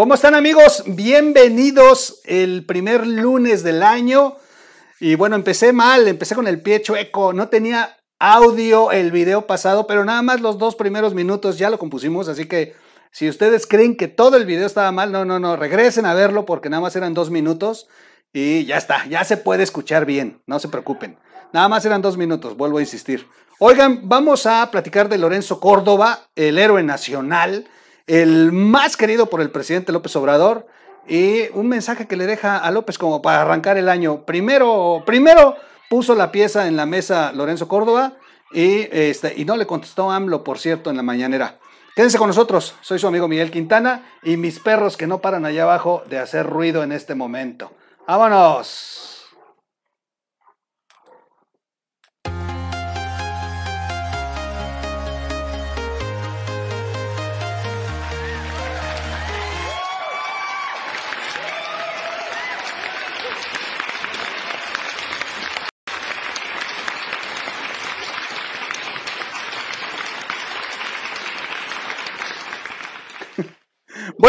¿Cómo están amigos? Bienvenidos el primer lunes del año. Y bueno, empecé mal, empecé con el pie chueco, no tenía audio el video pasado, pero nada más los dos primeros minutos ya lo compusimos, así que si ustedes creen que todo el video estaba mal, no, no, no, regresen a verlo porque nada más eran dos minutos y ya está, ya se puede escuchar bien, no se preocupen. Nada más eran dos minutos, vuelvo a insistir. Oigan, vamos a platicar de Lorenzo Córdoba, el héroe nacional el más querido por el presidente López Obrador y un mensaje que le deja a López como para arrancar el año. Primero, primero puso la pieza en la mesa Lorenzo Córdoba y, este, y no le contestó AMLO, por cierto, en la mañanera. Quédense con nosotros, soy su amigo Miguel Quintana y mis perros que no paran allá abajo de hacer ruido en este momento. ¡Vámonos!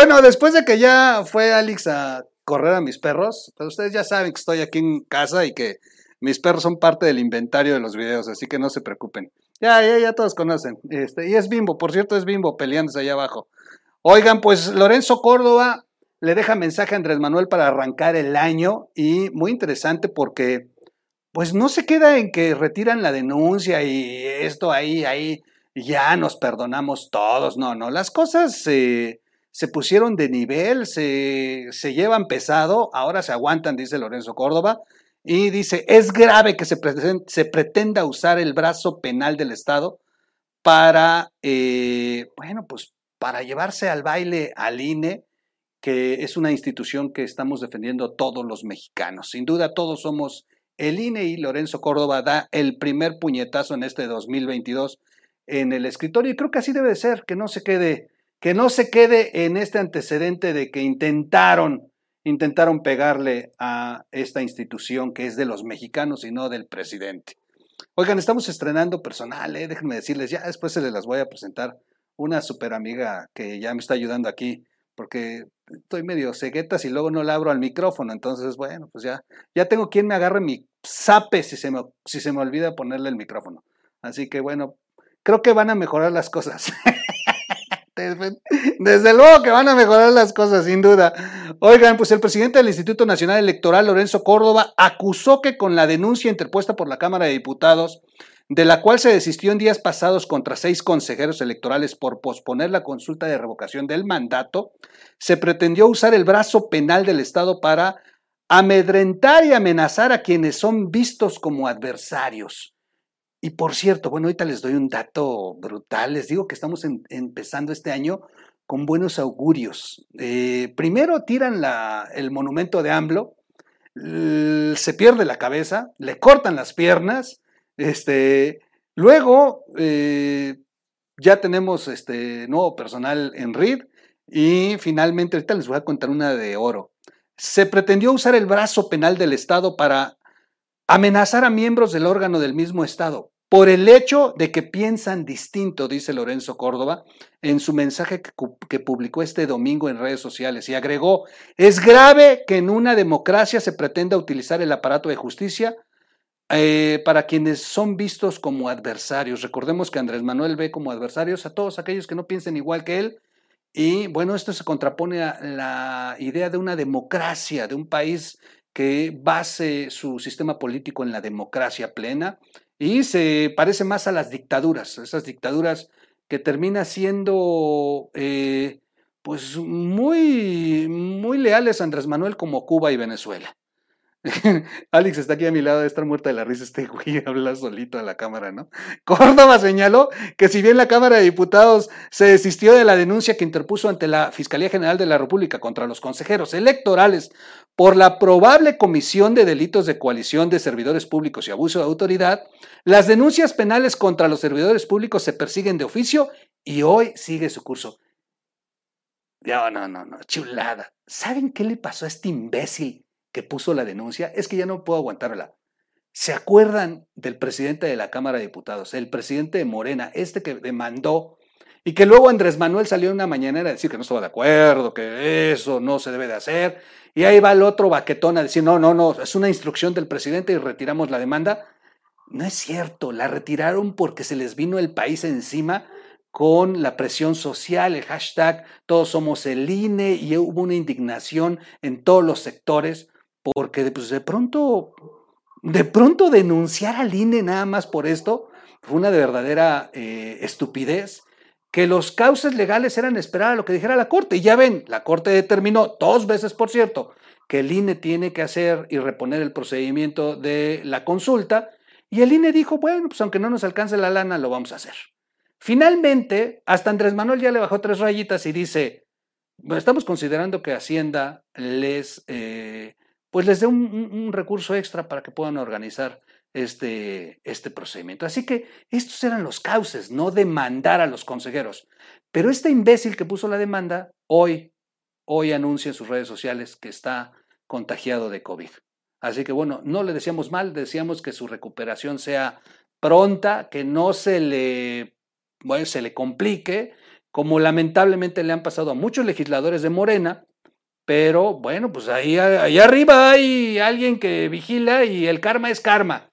Bueno, después de que ya fue Alex a correr a mis perros, pues ustedes ya saben que estoy aquí en casa y que mis perros son parte del inventario de los videos, así que no se preocupen. Ya, ya, ya todos conocen. Este, y es Bimbo, por cierto, es Bimbo peleándose allá abajo. Oigan, pues Lorenzo Córdoba le deja mensaje a Andrés Manuel para arrancar el año y muy interesante porque pues no se queda en que retiran la denuncia y esto ahí, ahí, ya nos perdonamos todos. No, no, las cosas se se pusieron de nivel, se, se llevan pesado, ahora se aguantan, dice Lorenzo Córdoba, y dice, es grave que se, se pretenda usar el brazo penal del Estado para, eh, bueno, pues para llevarse al baile al INE, que es una institución que estamos defendiendo todos los mexicanos. Sin duda todos somos el INE y Lorenzo Córdoba da el primer puñetazo en este 2022 en el escritorio y creo que así debe ser, que no se quede que no se quede en este antecedente de que intentaron, intentaron pegarle a esta institución que es de los mexicanos y no del presidente. Oigan, estamos estrenando personal, ¿eh? déjenme decirles, ya después se les voy a presentar una super amiga que ya me está ayudando aquí, porque estoy medio ceguetas y luego no le abro al micrófono, entonces, bueno, pues ya, ya tengo quien me agarre mi zape si se me, si se me olvida ponerle el micrófono. Así que bueno, creo que van a mejorar las cosas. Desde luego que van a mejorar las cosas, sin duda. Oigan, pues el presidente del Instituto Nacional Electoral, Lorenzo Córdoba, acusó que con la denuncia interpuesta por la Cámara de Diputados, de la cual se desistió en días pasados contra seis consejeros electorales por posponer la consulta de revocación del mandato, se pretendió usar el brazo penal del Estado para amedrentar y amenazar a quienes son vistos como adversarios. Y por cierto, bueno, ahorita les doy un dato brutal. Les digo que estamos empezando este año con buenos augurios. Eh, primero tiran el monumento de AMLO, se pierde la cabeza, le cortan las piernas, este, luego eh, ya tenemos este nuevo personal en RID y finalmente, ahorita les voy a contar una de oro. Se pretendió usar el brazo penal del Estado para amenazar a miembros del órgano del mismo Estado por el hecho de que piensan distinto, dice Lorenzo Córdoba en su mensaje que, publicó este domingo en redes sociales y agregó, es grave que en una democracia se pretenda utilizar el aparato de justicia eh, para quienes son vistos como adversarios. Recordemos que Andrés Manuel ve como adversarios a todos aquellos que no piensen igual que él. Y bueno, esto se contrapone a la idea de una democracia, de un país que base su sistema político en la democracia plena y se parece más a las dictaduras, esas dictaduras que termina siendo eh, pues muy, muy leales a Andrés Manuel como Cuba y Venezuela. Alex está aquí a mi lado, de estar muerta de la risa este güey, habla solito a la cámara, ¿no? Córdoba señaló que si bien la Cámara de Diputados se desistió de la denuncia que interpuso ante la Fiscalía General de la República contra los consejeros electorales por la probable comisión de delitos de coalición de servidores públicos y abuso de autoridad, las denuncias penales contra los servidores públicos se persiguen de oficio y hoy sigue su curso. No, no, no, no, chulada. ¿Saben qué le pasó a este imbécil que puso la denuncia? Es que ya no puedo aguantarla. ¿Se acuerdan del presidente de la Cámara de Diputados, el presidente de Morena, este que demandó y que luego Andrés Manuel salió una mañanera a decir que no estaba de acuerdo, que eso no se debe de hacer, y ahí va el otro baquetón a decir, no, no, no, es una instrucción del presidente y retiramos la demanda. No es cierto, la retiraron porque se les vino el país encima con la presión social, el hashtag todos somos el INE y hubo una indignación en todos los sectores porque pues, de pronto, de pronto denunciar al INE nada más por esto fue una de verdadera eh, estupidez que los cauces legales eran esperar a lo que dijera la Corte. Y ya ven, la Corte determinó dos veces, por cierto, que el INE tiene que hacer y reponer el procedimiento de la consulta. Y el INE dijo, bueno, pues aunque no nos alcance la lana, lo vamos a hacer. Finalmente, hasta Andrés Manuel ya le bajó tres rayitas y dice, estamos considerando que Hacienda les, eh, pues les dé un, recurso extra para que puedan organizar este, este procedimiento. Así que estos eran los cauces, no demandar a los consejeros. Pero este imbécil que puso la demanda, hoy, hoy anuncia en sus redes sociales que está contagiado de COVID. Así que bueno, no le decíamos mal, decíamos que su recuperación sea pronta, que no se le bueno, se le complique, como lamentablemente le han pasado a muchos legisladores de Morena, pero bueno, pues ahí, ahí arriba hay alguien que vigila y el karma es karma.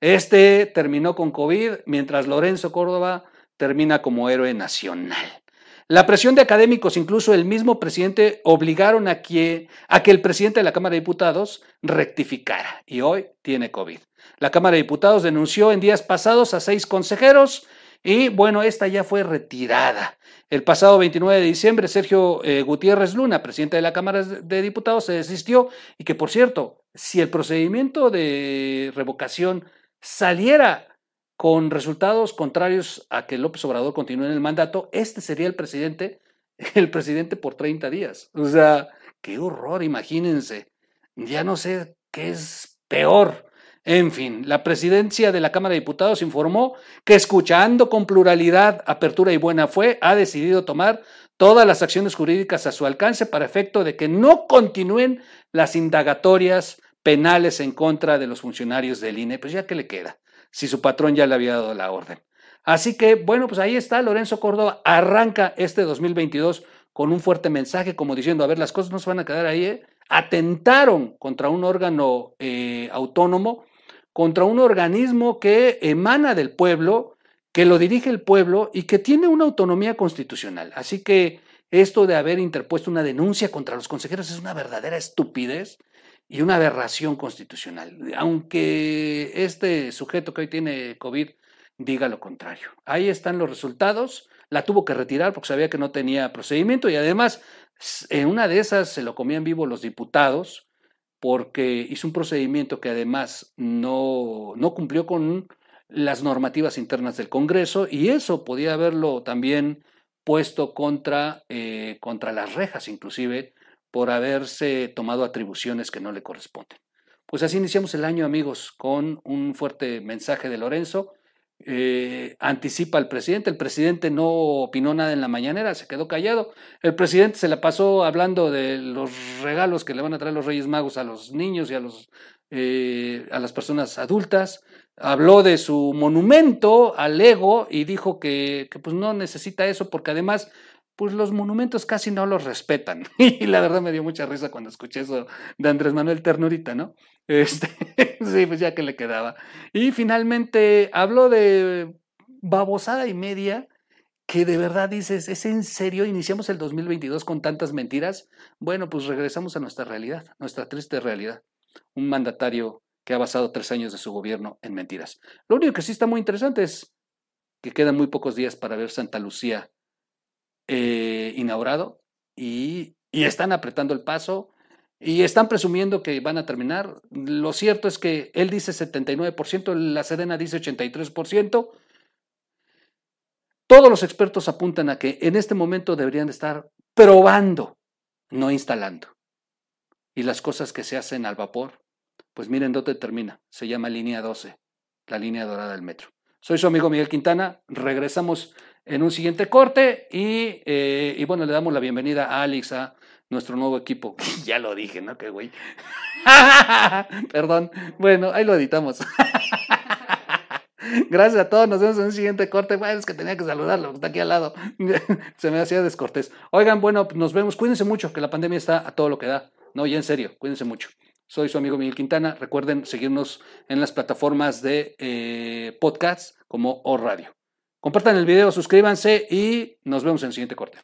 Este terminó con COVID, mientras Lorenzo Córdoba termina como héroe nacional. La presión de académicos, incluso el mismo presidente, obligaron a que, a que el presidente de la Cámara de Diputados rectificara y hoy tiene COVID. La Cámara de Diputados denunció en días pasados a seis consejeros y bueno, esta ya fue retirada. El pasado 29 de diciembre, Sergio eh, Gutiérrez Luna, presidente de la Cámara de Diputados, se desistió y que, por cierto, si el procedimiento de revocación saliera con resultados contrarios a que López Obrador continúe en el mandato, este sería el presidente, el presidente por 30 días. O sea, qué horror, imagínense. Ya no sé qué es peor en fin, la presidencia de la Cámara de Diputados informó que escuchando con pluralidad, apertura y buena fe, ha decidido tomar todas las acciones jurídicas a su alcance para efecto de que no continúen las indagatorias penales en contra de los funcionarios del INE, pues ya que le queda, si su patrón ya le había dado la orden. Así que, bueno, pues ahí está, Lorenzo Córdoba arranca este 2022 con un fuerte mensaje, como diciendo, a ver, las cosas no se van a quedar ahí, ¿eh? atentaron contra un órgano eh, autónomo contra un organismo que emana del pueblo, que lo dirige el pueblo y que tiene una autonomía constitucional. Así que esto de haber interpuesto una denuncia contra los consejeros es una verdadera estupidez y una aberración constitucional, aunque este sujeto que hoy tiene COVID diga lo contrario. Ahí están los resultados, la tuvo que retirar porque sabía que no tenía procedimiento y además en una de esas se lo comían vivo los diputados, porque hizo un procedimiento que además no, no cumplió con las normativas internas del Congreso y eso podía haberlo también puesto contra, eh, contra las rejas, inclusive por haberse tomado atribuciones que no le corresponden. Pues así iniciamos el año, amigos, con un fuerte mensaje de Lorenzo eh, anticipa al presidente. El presidente no opinó nada en la mañanera, se quedó callado. El presidente se la pasó hablando de los regalos que le van a traer los Reyes Magos a los niños y a, los, eh, a las personas adultas. Habló de su monumento al ego y dijo que, que pues no necesita eso porque además pues los monumentos casi no los respetan. Y la verdad me dio mucha risa cuando escuché eso de Andrés Manuel Ternurita, ¿no? Este, sí, pues ya que le quedaba. Y finalmente habló de babosada y media que de verdad dices, ¿es en serio? ¿Iniciamos el 2022 con tantas mentiras? Bueno, pues regresamos a nuestra realidad, nuestra triste realidad. Un mandatario que ha basado tres años de su gobierno en mentiras. Lo único que sí está muy interesante es que quedan muy pocos días para ver Santa Lucía eh, inaugurado y, están apretando el paso y están presumiendo que van a terminar. Lo cierto es que él dice 79%, la Sedena dice 83%. Todos los expertos apuntan a que en este momento deberían estar probando, no instalando. Y las cosas que se hacen al vapor, pues miren dónde termina. Se llama línea 12, la línea dorada del metro. Soy su amigo Miguel Quintana. Regresamos en un siguiente corte y, eh, y, bueno, le damos la bienvenida a Alex, a nuestro nuevo equipo. ya lo dije, ¿no? Qué güey. Perdón. Bueno, ahí lo editamos. Gracias a todos, nos vemos en un siguiente corte. Bueno, es que tenía que saludarlo, está aquí al lado. Se me hacía descortés. Oigan, bueno, nos vemos. Cuídense mucho, que la pandemia está a todo lo que da. No, ya en serio, cuídense mucho. Soy su amigo Miguel Quintana. Recuerden seguirnos en las plataformas de eh, podcasts como O Radio. Compartan el video, suscríbanse y nos vemos en el siguiente corte.